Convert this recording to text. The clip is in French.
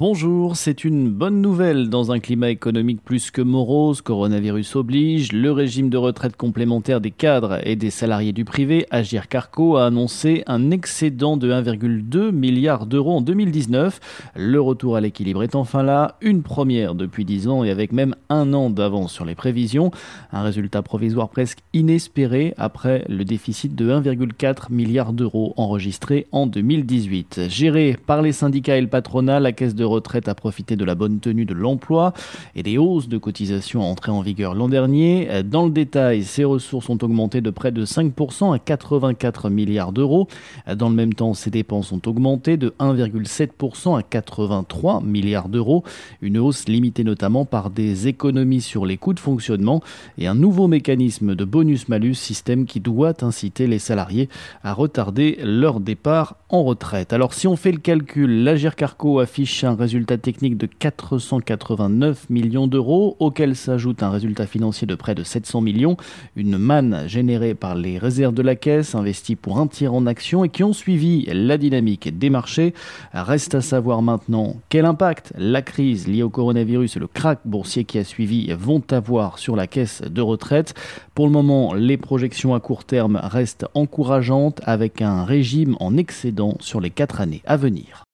Bonjour, c'est une bonne nouvelle dans un climat économique plus que morose, coronavirus oblige, le régime de retraite complémentaire des cadres et des salariés du privé, Agir Carco, a annoncé un excédent de 1,2 milliard d'euros en 2019. Le retour à l'équilibre est enfin là, une première depuis 10 ans et avec même un an d'avance sur les prévisions, un résultat provisoire presque inespéré après le déficit de 1,4 milliard d'euros enregistré en 2018. Géré par les syndicats et le patronat, la caisse de retraite a profité de la bonne tenue de l'emploi et des hausses de cotisations entrées en vigueur l'an dernier. Dans le détail, ses ressources ont augmenté de près de 5% à 84 milliards d'euros. Dans le même temps, ses dépenses ont augmenté de 1,7% à 83 milliards d'euros. Une hausse limitée notamment par des économies sur les coûts de fonctionnement et un nouveau mécanisme de bonus-malus, système qui doit inciter les salariés à retarder leur départ en retraite. Alors si on fait le calcul, l'Agir Carco affiche un un résultat technique de 489 millions d'euros, auquel s'ajoute un résultat financier de près de 700 millions, une manne générée par les réserves de la caisse, investies pour un tiers en actions et qui ont suivi la dynamique des marchés. Reste à savoir maintenant quel impact la crise liée au coronavirus et le krach boursier qui a suivi vont avoir sur la caisse de retraite. Pour le moment, les projections à court terme restent encourageantes avec un régime en excédent sur les quatre années à venir.